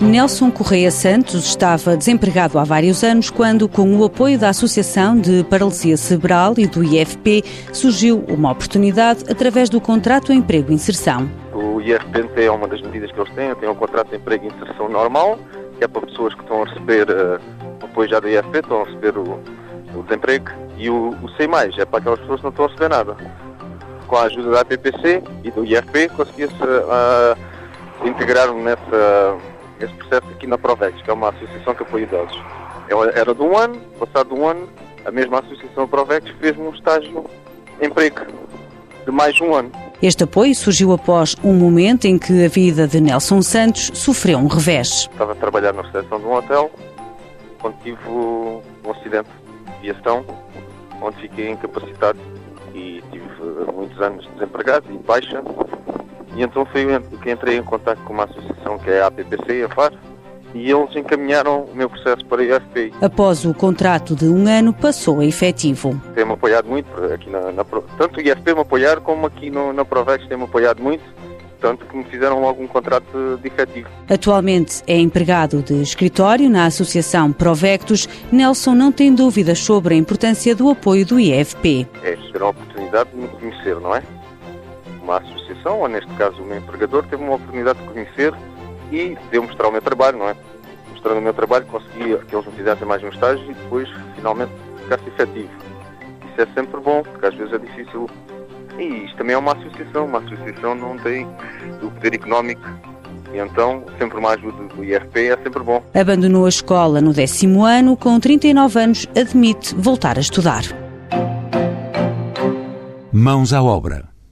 Nelson Correia Santos estava desempregado há vários anos quando, com o apoio da Associação de Paralisia Cerebral e do IFP, surgiu uma oportunidade através do contrato de emprego e inserção. O IFP é uma das medidas que eles têm, tem um contrato de emprego e inserção normal, que é para pessoas que estão a receber uh, apoio já do IFP, estão a receber o, o desemprego, e o, o C+, é para aquelas pessoas que não estão a receber nada. Com a ajuda da APPC e do IFP, conseguia-se uh, integrar nessa esse processo aqui na Provex, que é uma associação que apoia idosos. Era de um ano, passado um ano, a mesma associação Provex fez-me um estágio emprego de mais um ano. Este apoio surgiu após um momento em que a vida de Nelson Santos sofreu um revés. Estava a trabalhar na recepção de um hotel, quando tive um acidente de aviação, onde fiquei incapacitado e tive muitos anos desempregado e baixa e então foi que entrei em contato com uma associação que é a APPC, a FAR, e eles encaminharam o meu processo para a IFPI. Após o contrato de um ano, passou a efetivo. Tem-me apoiado muito aqui na, na tanto o IFP me apoiar como aqui no, na Provex tem-me apoiado muito tanto que me fizeram logo um contrato de efetivo. Atualmente é empregado de escritório na Associação Provectus. Nelson não tem dúvidas sobre a importância do apoio do IFP. É ter a oportunidade de me conhecer, não é? Uma associação, ou neste caso o meu empregador, teve uma oportunidade de conhecer e de eu mostrar o meu trabalho, não é? Mostrando o meu trabalho, consegui que eles me fizessem mais um estágio e depois, finalmente, ficasse efetivo. Isso é sempre bom, porque às vezes é difícil. E isto também é uma associação, uma associação não tem o poder económico e então, sempre uma ajuda do IRP é sempre bom. Abandonou a escola no décimo ano, com 39 anos, admite voltar a estudar. Mãos à obra